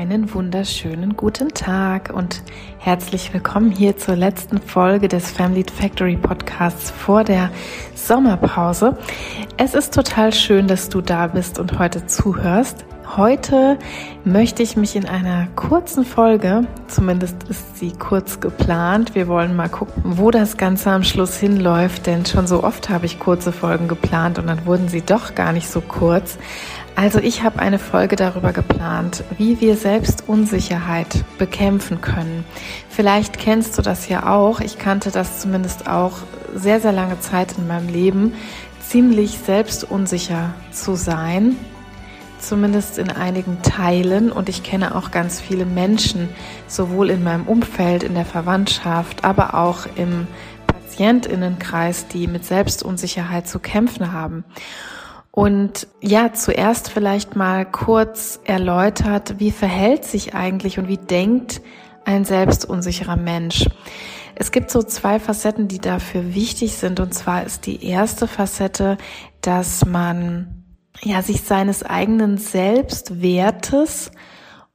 Einen wunderschönen guten Tag und herzlich willkommen hier zur letzten Folge des Family Factory Podcasts vor der Sommerpause. Es ist total schön, dass du da bist und heute zuhörst. Heute möchte ich mich in einer kurzen Folge, zumindest ist sie kurz geplant, wir wollen mal gucken, wo das Ganze am Schluss hinläuft, denn schon so oft habe ich kurze Folgen geplant und dann wurden sie doch gar nicht so kurz. Also ich habe eine Folge darüber geplant, wie wir Selbstunsicherheit bekämpfen können. Vielleicht kennst du das ja auch. Ich kannte das zumindest auch sehr, sehr lange Zeit in meinem Leben, ziemlich selbstunsicher zu sein zumindest in einigen Teilen. Und ich kenne auch ganz viele Menschen, sowohl in meinem Umfeld, in der Verwandtschaft, aber auch im Patientinnenkreis, die mit Selbstunsicherheit zu kämpfen haben. Und ja, zuerst vielleicht mal kurz erläutert, wie verhält sich eigentlich und wie denkt ein selbstunsicherer Mensch? Es gibt so zwei Facetten, die dafür wichtig sind. Und zwar ist die erste Facette, dass man ja, sich seines eigenen Selbstwertes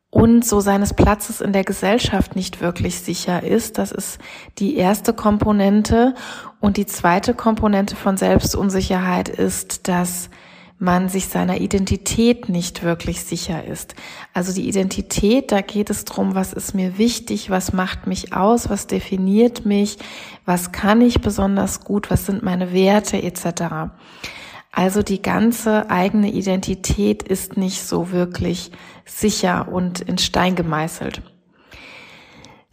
und so seines Platzes in der Gesellschaft nicht wirklich sicher ist. Das ist die erste Komponente. Und die zweite Komponente von Selbstunsicherheit ist, dass man sich seiner Identität nicht wirklich sicher ist. Also die Identität, da geht es drum, was ist mir wichtig, was macht mich aus, was definiert mich, was kann ich besonders gut, was sind meine Werte etc. Also die ganze eigene Identität ist nicht so wirklich sicher und in Stein gemeißelt.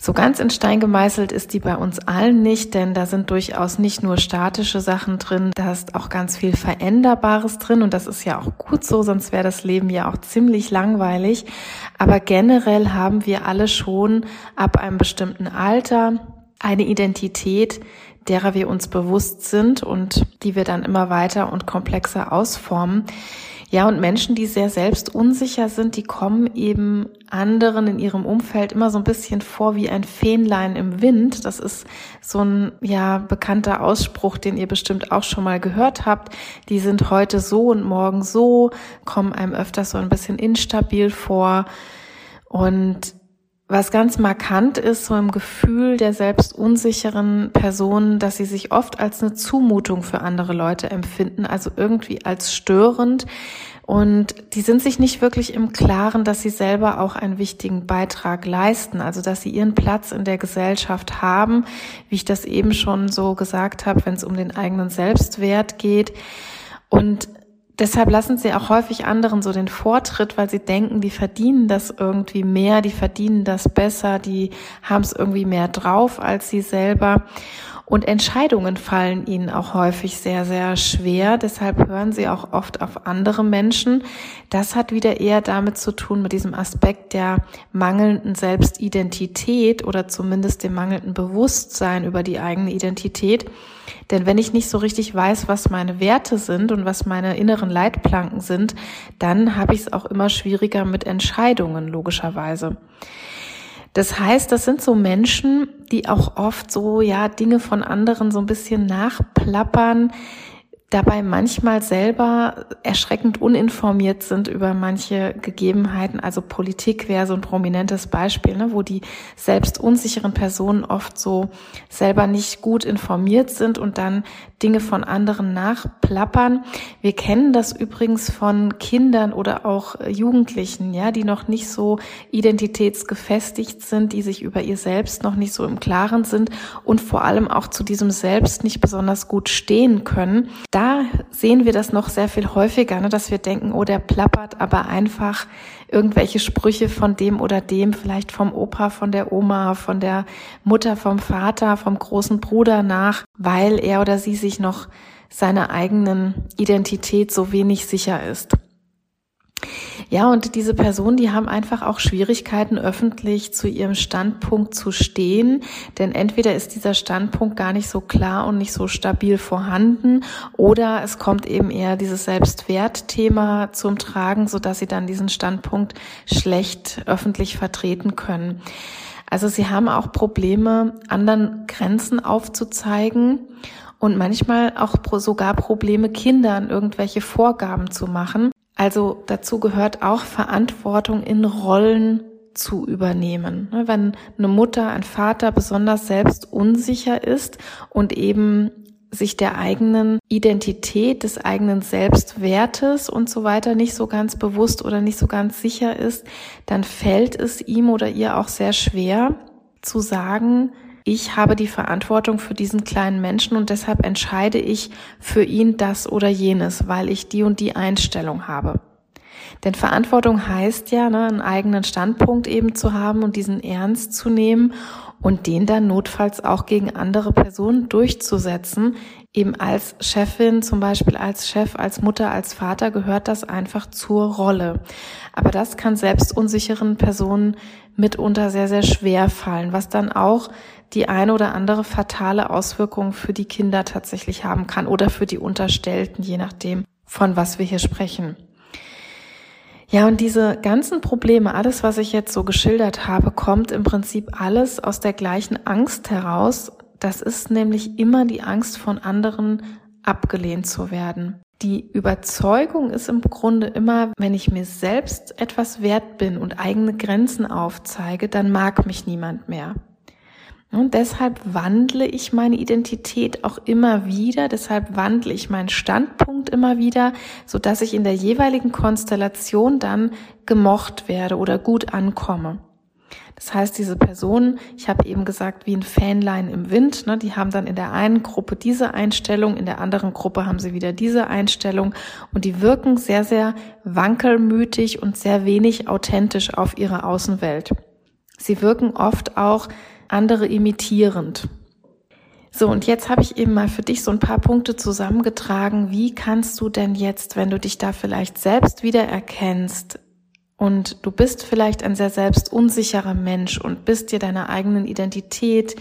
So ganz in Stein gemeißelt ist die bei uns allen nicht, denn da sind durchaus nicht nur statische Sachen drin, da ist auch ganz viel Veränderbares drin und das ist ja auch gut so, sonst wäre das Leben ja auch ziemlich langweilig. Aber generell haben wir alle schon ab einem bestimmten Alter eine Identität, derer wir uns bewusst sind und die wir dann immer weiter und komplexer ausformen. Ja, und Menschen, die sehr selbstunsicher sind, die kommen eben anderen in ihrem Umfeld immer so ein bisschen vor wie ein Fähnlein im Wind. Das ist so ein, ja, bekannter Ausspruch, den ihr bestimmt auch schon mal gehört habt. Die sind heute so und morgen so, kommen einem öfters so ein bisschen instabil vor. Und was ganz markant ist, so im Gefühl der selbst unsicheren Personen, dass sie sich oft als eine Zumutung für andere Leute empfinden, also irgendwie als störend. Und die sind sich nicht wirklich im Klaren, dass sie selber auch einen wichtigen Beitrag leisten, also dass sie ihren Platz in der Gesellschaft haben, wie ich das eben schon so gesagt habe, wenn es um den eigenen Selbstwert geht. Und Deshalb lassen sie auch häufig anderen so den Vortritt, weil sie denken, die verdienen das irgendwie mehr, die verdienen das besser, die haben es irgendwie mehr drauf als sie selber. Und Entscheidungen fallen ihnen auch häufig sehr, sehr schwer. Deshalb hören sie auch oft auf andere Menschen. Das hat wieder eher damit zu tun, mit diesem Aspekt der mangelnden Selbstidentität oder zumindest dem mangelnden Bewusstsein über die eigene Identität. Denn wenn ich nicht so richtig weiß, was meine Werte sind und was meine inneren Leitplanken sind, dann habe ich es auch immer schwieriger mit Entscheidungen, logischerweise. Das heißt, das sind so Menschen, die auch oft so, ja, Dinge von anderen so ein bisschen nachplappern, dabei manchmal selber erschreckend uninformiert sind über manche Gegebenheiten. Also Politik wäre so ein prominentes Beispiel, ne, wo die selbst unsicheren Personen oft so selber nicht gut informiert sind und dann Dinge von anderen nachplappern. Wir kennen das übrigens von Kindern oder auch Jugendlichen, ja, die noch nicht so identitätsgefestigt sind, die sich über ihr Selbst noch nicht so im Klaren sind und vor allem auch zu diesem Selbst nicht besonders gut stehen können. Da sehen wir das noch sehr viel häufiger, ne, dass wir denken, oh, der plappert aber einfach irgendwelche Sprüche von dem oder dem, vielleicht vom Opa, von der Oma, von der Mutter, vom Vater, vom großen Bruder nach, weil er oder sie sich noch seiner eigenen Identität so wenig sicher ist. Ja, und diese Personen, die haben einfach auch Schwierigkeiten, öffentlich zu ihrem Standpunkt zu stehen, denn entweder ist dieser Standpunkt gar nicht so klar und nicht so stabil vorhanden, oder es kommt eben eher dieses Selbstwertthema zum Tragen, so dass sie dann diesen Standpunkt schlecht öffentlich vertreten können. Also sie haben auch Probleme, anderen Grenzen aufzuzeigen und manchmal auch sogar Probleme, Kindern irgendwelche Vorgaben zu machen. Also dazu gehört auch Verantwortung in Rollen zu übernehmen. Ne, wenn eine Mutter, ein Vater besonders selbst unsicher ist und eben sich der eigenen Identität, des eigenen Selbstwertes und so weiter nicht so ganz bewusst oder nicht so ganz sicher ist, dann fällt es ihm oder ihr auch sehr schwer zu sagen, ich habe die Verantwortung für diesen kleinen Menschen und deshalb entscheide ich für ihn das oder jenes, weil ich die und die Einstellung habe. Denn Verantwortung heißt ja, ne, einen eigenen Standpunkt eben zu haben und diesen ernst zu nehmen und den dann notfalls auch gegen andere Personen durchzusetzen. Eben als Chefin, zum Beispiel als Chef, als Mutter, als Vater gehört das einfach zur Rolle. Aber das kann selbst unsicheren Personen mitunter sehr, sehr schwer fallen, was dann auch die eine oder andere fatale Auswirkung für die Kinder tatsächlich haben kann oder für die Unterstellten, je nachdem, von was wir hier sprechen. Ja, und diese ganzen Probleme, alles, was ich jetzt so geschildert habe, kommt im Prinzip alles aus der gleichen Angst heraus. Das ist nämlich immer die Angst von anderen abgelehnt zu werden. Die Überzeugung ist im Grunde immer, wenn ich mir selbst etwas wert bin und eigene Grenzen aufzeige, dann mag mich niemand mehr. Und deshalb wandle ich meine Identität auch immer wieder, deshalb wandle ich meinen Standpunkt immer wieder, so dass ich in der jeweiligen Konstellation dann gemocht werde oder gut ankomme. Das heißt, diese Personen, ich habe eben gesagt, wie ein Fanlein im Wind, ne, die haben dann in der einen Gruppe diese Einstellung, in der anderen Gruppe haben sie wieder diese Einstellung und die wirken sehr, sehr wankelmütig und sehr wenig authentisch auf ihre Außenwelt. Sie wirken oft auch andere imitierend. So, und jetzt habe ich eben mal für dich so ein paar Punkte zusammengetragen. Wie kannst du denn jetzt, wenn du dich da vielleicht selbst wiedererkennst und du bist vielleicht ein sehr selbstunsicherer Mensch und bist dir deiner eigenen Identität,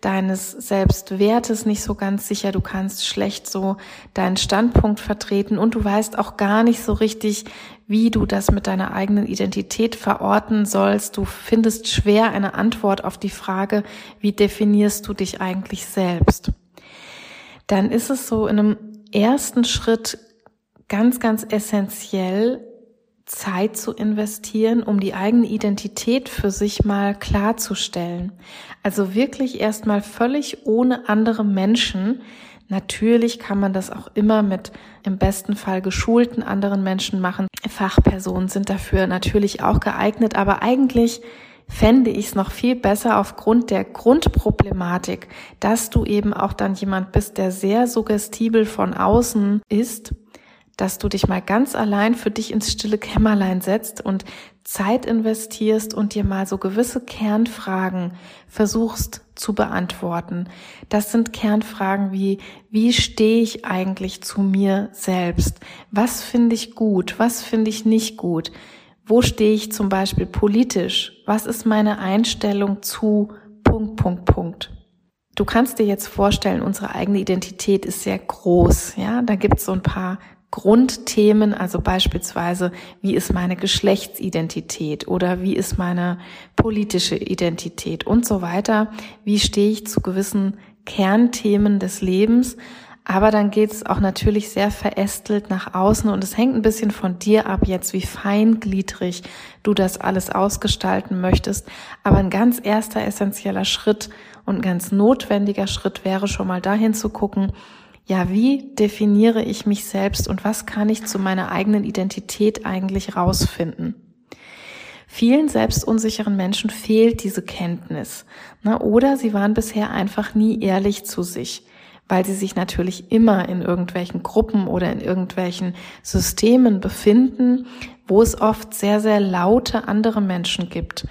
deines Selbstwertes nicht so ganz sicher, du kannst schlecht so deinen Standpunkt vertreten und du weißt auch gar nicht so richtig, wie du das mit deiner eigenen Identität verorten sollst. Du findest schwer eine Antwort auf die Frage, wie definierst du dich eigentlich selbst? Dann ist es so in einem ersten Schritt ganz, ganz essentiell, Zeit zu investieren, um die eigene Identität für sich mal klarzustellen. Also wirklich erstmal völlig ohne andere Menschen. Natürlich kann man das auch immer mit im besten Fall geschulten anderen Menschen machen. Fachpersonen sind dafür natürlich auch geeignet, aber eigentlich fände ich es noch viel besser aufgrund der Grundproblematik, dass du eben auch dann jemand bist, der sehr suggestibel von außen ist dass du dich mal ganz allein für dich ins stille Kämmerlein setzt und Zeit investierst und dir mal so gewisse Kernfragen versuchst zu beantworten. Das sind Kernfragen wie, wie stehe ich eigentlich zu mir selbst? Was finde ich gut? Was finde ich nicht gut? Wo stehe ich zum Beispiel politisch? Was ist meine Einstellung zu Punkt, Punkt, Punkt? Du kannst dir jetzt vorstellen, unsere eigene Identität ist sehr groß. Ja, da gibt es so ein paar Grundthemen, also beispielsweise, wie ist meine Geschlechtsidentität oder wie ist meine politische Identität und so weiter. Wie stehe ich zu gewissen Kernthemen des Lebens? Aber dann geht es auch natürlich sehr verästelt nach außen und es hängt ein bisschen von dir ab jetzt, wie feingliedrig du das alles ausgestalten möchtest. Aber ein ganz erster essentieller Schritt und ein ganz notwendiger Schritt wäre schon mal dahin zu gucken, ja, wie definiere ich mich selbst und was kann ich zu meiner eigenen Identität eigentlich rausfinden? Vielen selbstunsicheren Menschen fehlt diese Kenntnis. Ne? Oder sie waren bisher einfach nie ehrlich zu sich, weil sie sich natürlich immer in irgendwelchen Gruppen oder in irgendwelchen Systemen befinden, wo es oft sehr, sehr laute andere Menschen gibt.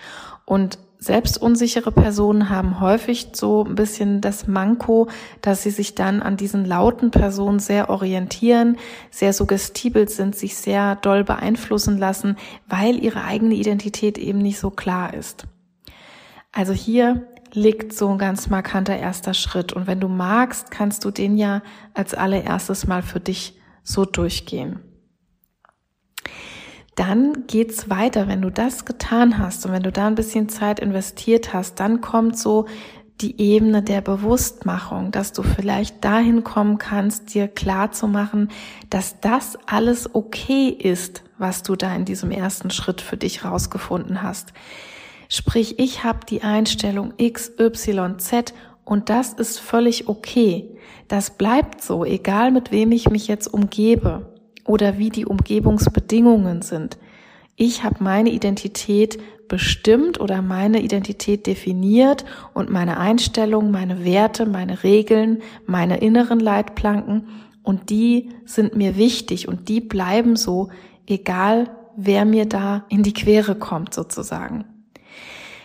Und selbstunsichere Personen haben häufig so ein bisschen das Manko, dass sie sich dann an diesen lauten Personen sehr orientieren, sehr suggestibel sind, sich sehr doll beeinflussen lassen, weil ihre eigene Identität eben nicht so klar ist. Also hier liegt so ein ganz markanter erster Schritt. Und wenn du magst, kannst du den ja als allererstes mal für dich so durchgehen dann geht's weiter. Wenn du das getan hast und wenn du da ein bisschen Zeit investiert hast, dann kommt so die Ebene der Bewusstmachung, dass du vielleicht dahin kommen kannst, dir klar zu machen, dass das alles okay ist, was du da in diesem ersten Schritt für dich rausgefunden hast. Sprich, ich habe die Einstellung X, Y, Z und das ist völlig okay. Das bleibt so, egal mit wem ich mich jetzt umgebe oder wie die Umgebungsbedingungen sind. Ich habe meine Identität bestimmt oder meine Identität definiert und meine Einstellung, meine Werte, meine Regeln, meine inneren Leitplanken und die sind mir wichtig und die bleiben so, egal wer mir da in die Quere kommt sozusagen.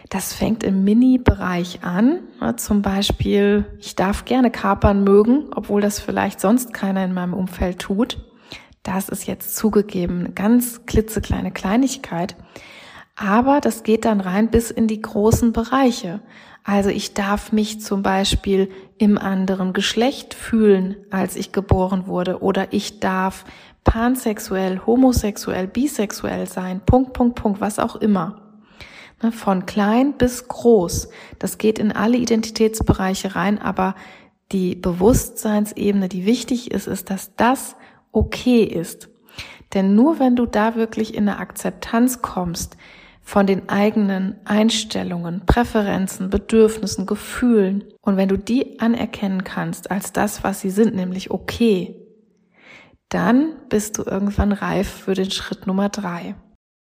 Das fängt im Mini-Bereich an. Zum Beispiel, ich darf gerne Kapern mögen, obwohl das vielleicht sonst keiner in meinem Umfeld tut. Das ist jetzt zugegeben eine ganz klitzekleine Kleinigkeit. Aber das geht dann rein bis in die großen Bereiche. Also ich darf mich zum Beispiel im anderen Geschlecht fühlen, als ich geboren wurde, oder ich darf pansexuell, homosexuell, bisexuell sein, Punkt, Punkt, Punkt, was auch immer. Ne, von klein bis groß. Das geht in alle Identitätsbereiche rein, aber die Bewusstseinsebene, die wichtig ist, ist, dass das okay ist. Denn nur wenn du da wirklich in eine Akzeptanz kommst, von den eigenen Einstellungen, Präferenzen, Bedürfnissen, Gefühlen. Und wenn du die anerkennen kannst als das, was sie sind, nämlich okay, dann bist du irgendwann reif für den Schritt Nummer drei.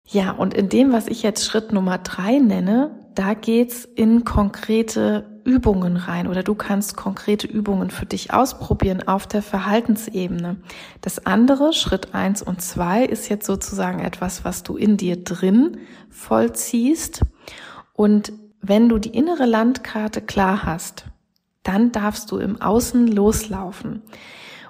Ja, und in dem, was ich jetzt Schritt Nummer drei nenne, da geht's in konkrete Übungen rein oder du kannst konkrete Übungen für dich ausprobieren auf der Verhaltensebene. Das andere, Schritt eins und zwei, ist jetzt sozusagen etwas, was du in dir drin vollziehst. Und wenn du die innere Landkarte klar hast, dann darfst du im Außen loslaufen.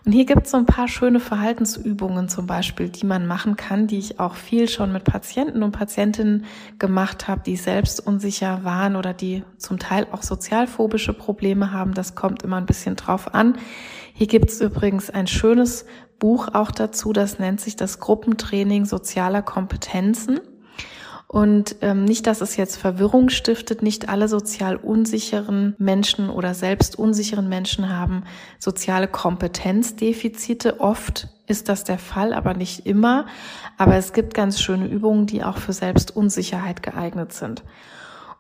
Und hier gibt es so ein paar schöne Verhaltensübungen zum Beispiel, die man machen kann, die ich auch viel schon mit Patienten und Patientinnen gemacht habe, die selbst unsicher waren oder die zum Teil auch sozialphobische Probleme haben. Das kommt immer ein bisschen drauf an. Hier gibt es übrigens ein schönes Buch auch dazu, das nennt sich das Gruppentraining sozialer Kompetenzen. Und ähm, nicht, dass es jetzt Verwirrung stiftet, nicht alle sozial unsicheren Menschen oder selbst unsicheren Menschen haben soziale Kompetenzdefizite. Oft ist das der Fall, aber nicht immer. Aber es gibt ganz schöne Übungen, die auch für Selbstunsicherheit geeignet sind.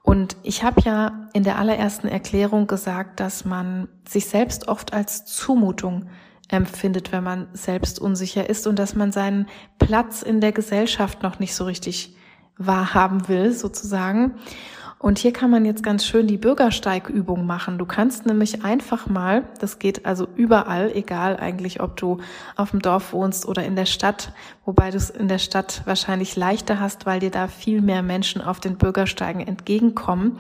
Und ich habe ja in der allerersten Erklärung gesagt, dass man sich selbst oft als Zumutung empfindet, wenn man selbst unsicher ist und dass man seinen Platz in der Gesellschaft noch nicht so richtig wahrhaben will, sozusagen. Und hier kann man jetzt ganz schön die Bürgersteigübung machen. Du kannst nämlich einfach mal, das geht also überall, egal eigentlich, ob du auf dem Dorf wohnst oder in der Stadt, wobei du es in der Stadt wahrscheinlich leichter hast, weil dir da viel mehr Menschen auf den Bürgersteigen entgegenkommen.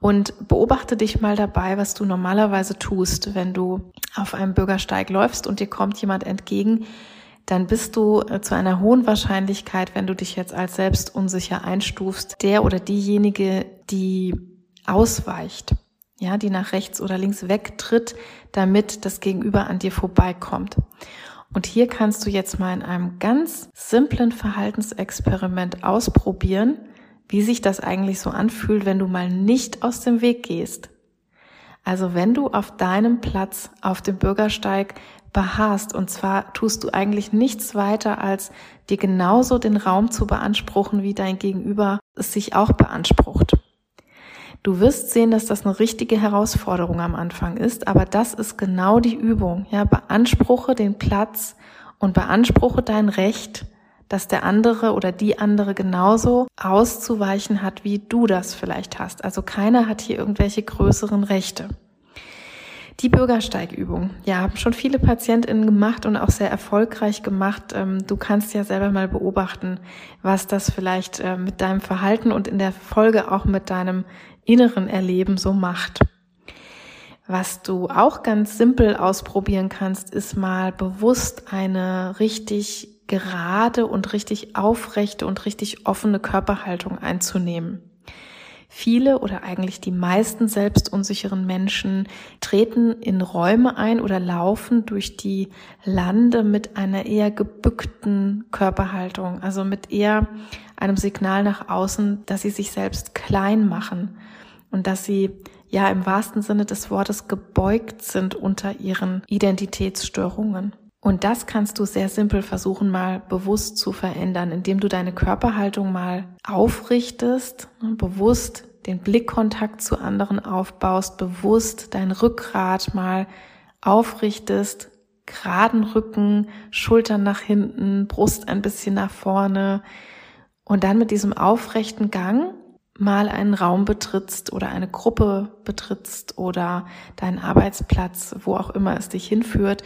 Und beobachte dich mal dabei, was du normalerweise tust, wenn du auf einem Bürgersteig läufst und dir kommt jemand entgegen, dann bist du äh, zu einer hohen Wahrscheinlichkeit, wenn du dich jetzt als selbst unsicher einstufst, der oder diejenige, die ausweicht, ja, die nach rechts oder links wegtritt, damit das Gegenüber an dir vorbeikommt. Und hier kannst du jetzt mal in einem ganz simplen Verhaltensexperiment ausprobieren, wie sich das eigentlich so anfühlt, wenn du mal nicht aus dem Weg gehst. Also wenn du auf deinem Platz auf dem Bürgersteig beharrst. Und zwar tust du eigentlich nichts weiter, als dir genauso den Raum zu beanspruchen, wie dein Gegenüber es sich auch beansprucht. Du wirst sehen, dass das eine richtige Herausforderung am Anfang ist, aber das ist genau die Übung. Ja, beanspruche den Platz und beanspruche dein Recht, dass der andere oder die andere genauso auszuweichen hat, wie du das vielleicht hast. Also keiner hat hier irgendwelche größeren Rechte. Die Bürgersteigübung. Ja, haben schon viele PatientInnen gemacht und auch sehr erfolgreich gemacht. Ähm, du kannst ja selber mal beobachten, was das vielleicht äh, mit deinem Verhalten und in der Folge auch mit deinem inneren Erleben so macht. Was du auch ganz simpel ausprobieren kannst, ist mal bewusst eine richtig gerade und richtig aufrechte und richtig offene Körperhaltung einzunehmen. Viele oder eigentlich die meisten selbstunsicheren Menschen treten in Räume ein oder laufen durch die Lande mit einer eher gebückten Körperhaltung, also mit eher einem Signal nach außen, dass sie sich selbst klein machen und dass sie ja im wahrsten Sinne des Wortes gebeugt sind unter ihren Identitätsstörungen. Und das kannst du sehr simpel versuchen, mal bewusst zu verändern, indem du deine Körperhaltung mal aufrichtest, und bewusst den Blickkontakt zu anderen aufbaust, bewusst dein Rückgrat mal aufrichtest, geraden Rücken, Schultern nach hinten, Brust ein bisschen nach vorne. Und dann mit diesem aufrechten Gang mal einen Raum betrittst oder eine Gruppe betrittst oder deinen Arbeitsplatz, wo auch immer es dich hinführt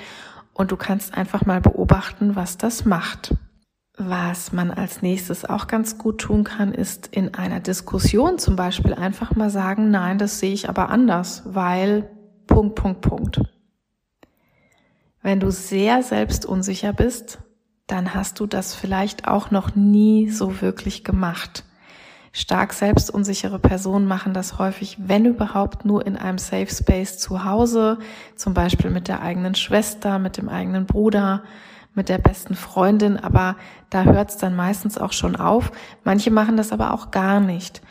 und du kannst einfach mal beobachten, was das macht. Was man als nächstes auch ganz gut tun kann, ist in einer Diskussion zum Beispiel einfach mal sagen, nein, das sehe ich aber anders, weil Punkt, Punkt, Punkt. Wenn du sehr selbstunsicher bist, dann hast du das vielleicht auch noch nie so wirklich gemacht. Stark selbstunsichere Personen machen das häufig, wenn überhaupt, nur in einem Safe Space zu Hause, zum Beispiel mit der eigenen Schwester, mit dem eigenen Bruder, mit der besten Freundin, aber da hört es dann meistens auch schon auf. Manche machen das aber auch gar nicht.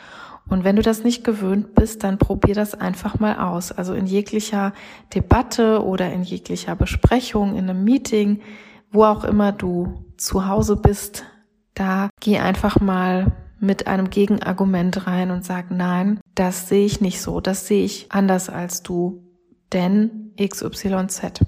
Und wenn du das nicht gewöhnt bist, dann probier das einfach mal aus. Also in jeglicher Debatte oder in jeglicher Besprechung, in einem Meeting, wo auch immer du zu Hause bist, da geh einfach mal mit einem Gegenargument rein und sag, nein, das sehe ich nicht so, das sehe ich anders als du, denn XYZ.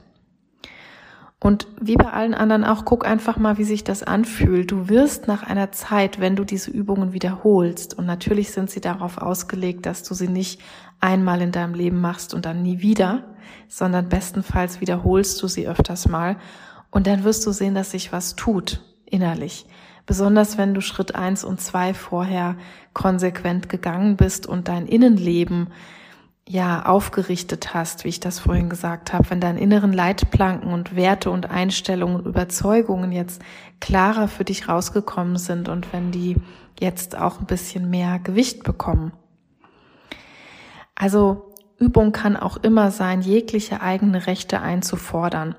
Und wie bei allen anderen auch, guck einfach mal, wie sich das anfühlt. Du wirst nach einer Zeit, wenn du diese Übungen wiederholst, und natürlich sind sie darauf ausgelegt, dass du sie nicht einmal in deinem Leben machst und dann nie wieder, sondern bestenfalls wiederholst du sie öfters mal. Und dann wirst du sehen, dass sich was tut innerlich. Besonders wenn du Schritt eins und zwei vorher konsequent gegangen bist und dein Innenleben ja aufgerichtet hast, wie ich das vorhin gesagt habe, wenn deine inneren Leitplanken und Werte und Einstellungen und Überzeugungen jetzt klarer für dich rausgekommen sind und wenn die jetzt auch ein bisschen mehr Gewicht bekommen. Also Übung kann auch immer sein, jegliche eigene Rechte einzufordern.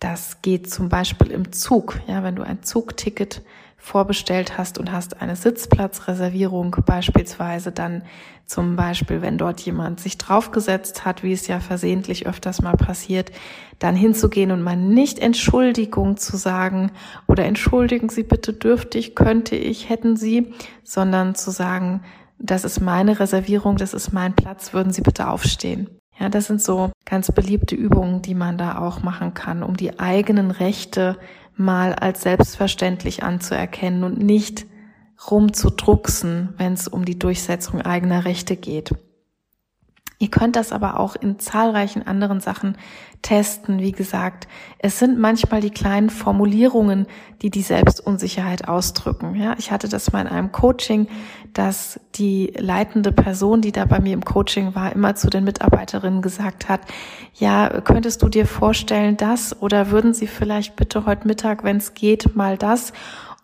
Das geht zum Beispiel im Zug. Ja, wenn du ein Zugticket vorbestellt hast und hast eine Sitzplatzreservierung beispielsweise, dann zum Beispiel, wenn dort jemand sich draufgesetzt hat, wie es ja versehentlich öfters mal passiert, dann hinzugehen und mal nicht Entschuldigung zu sagen oder entschuldigen Sie bitte dürftig, könnte ich, hätten Sie, sondern zu sagen, das ist meine Reservierung, das ist mein Platz, würden Sie bitte aufstehen. Ja, das sind so ganz beliebte Übungen, die man da auch machen kann, um die eigenen Rechte mal als selbstverständlich anzuerkennen und nicht rumzudrucksen, wenn es um die Durchsetzung eigener Rechte geht. Ihr könnt das aber auch in zahlreichen anderen Sachen testen. Wie gesagt, es sind manchmal die kleinen Formulierungen, die die Selbstunsicherheit ausdrücken. Ja, ich hatte das mal in einem Coaching, dass die leitende Person, die da bei mir im Coaching war, immer zu den Mitarbeiterinnen gesagt hat, ja, könntest du dir vorstellen, das oder würden Sie vielleicht bitte heute Mittag, wenn es geht, mal das?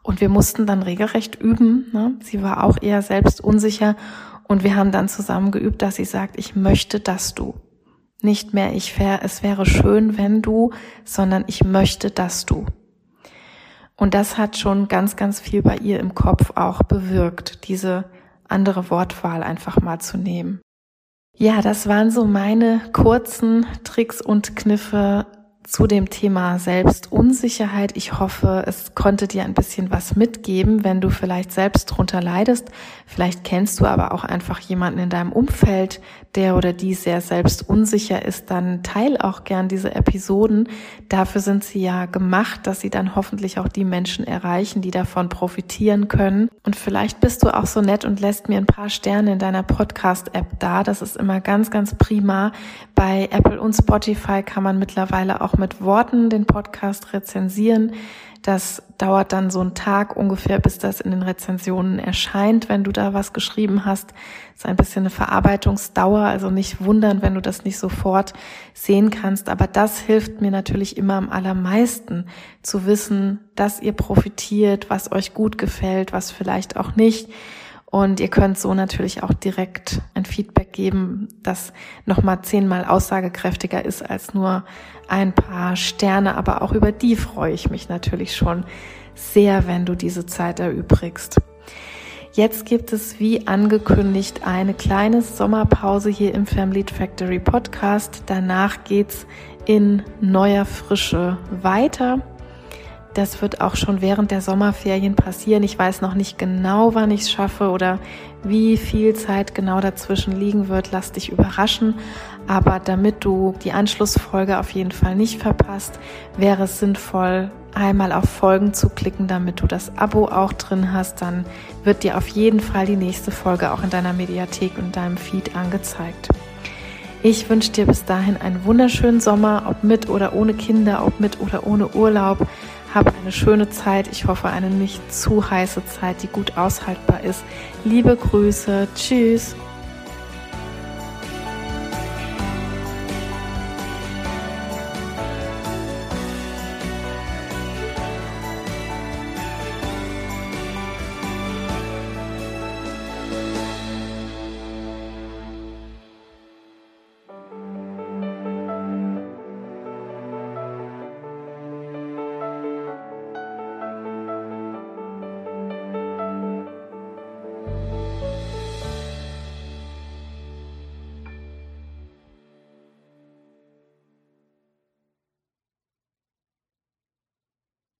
Und wir mussten dann regelrecht üben. Ne? Sie war auch eher selbst unsicher und wir haben dann zusammen geübt, dass sie sagt, ich möchte, dass du. Nicht mehr, ich wär, es wäre schön, wenn du, sondern ich möchte, dass du. Und das hat schon ganz, ganz viel bei ihr im Kopf auch bewirkt, diese andere Wortwahl einfach mal zu nehmen. Ja, das waren so meine kurzen Tricks und Kniffe zu dem Thema Selbstunsicherheit. Ich hoffe, es konnte dir ein bisschen was mitgeben, wenn du vielleicht selbst drunter leidest. Vielleicht kennst du aber auch einfach jemanden in deinem Umfeld, der oder die sehr selbstunsicher ist. Dann teil auch gern diese Episoden. Dafür sind sie ja gemacht, dass sie dann hoffentlich auch die Menschen erreichen, die davon profitieren können. Und vielleicht bist du auch so nett und lässt mir ein paar Sterne in deiner Podcast-App da. Das ist immer ganz, ganz prima. Bei Apple und Spotify kann man mittlerweile auch mit Worten den Podcast rezensieren. Das dauert dann so einen Tag ungefähr, bis das in den Rezensionen erscheint, wenn du da was geschrieben hast. Das ist ein bisschen eine Verarbeitungsdauer, also nicht wundern, wenn du das nicht sofort sehen kannst. Aber das hilft mir natürlich immer am allermeisten zu wissen, dass ihr profitiert, was euch gut gefällt, was vielleicht auch nicht. Und ihr könnt so natürlich auch direkt ein Feedback geben, das nochmal zehnmal aussagekräftiger ist als nur ein paar Sterne. Aber auch über die freue ich mich natürlich schon sehr, wenn du diese Zeit erübrigst. Jetzt gibt es wie angekündigt eine kleine Sommerpause hier im Family Factory Podcast. Danach geht's in neuer Frische weiter. Das wird auch schon während der Sommerferien passieren. Ich weiß noch nicht genau, wann ich es schaffe oder wie viel Zeit genau dazwischen liegen wird. Lass dich überraschen. Aber damit du die Anschlussfolge auf jeden Fall nicht verpasst, wäre es sinnvoll, einmal auf Folgen zu klicken, damit du das Abo auch drin hast. Dann wird dir auf jeden Fall die nächste Folge auch in deiner Mediathek und deinem Feed angezeigt. Ich wünsche dir bis dahin einen wunderschönen Sommer, ob mit oder ohne Kinder, ob mit oder ohne Urlaub. Hab eine schöne Zeit. Ich hoffe, eine nicht zu heiße Zeit, die gut aushaltbar ist. Liebe Grüße. Tschüss.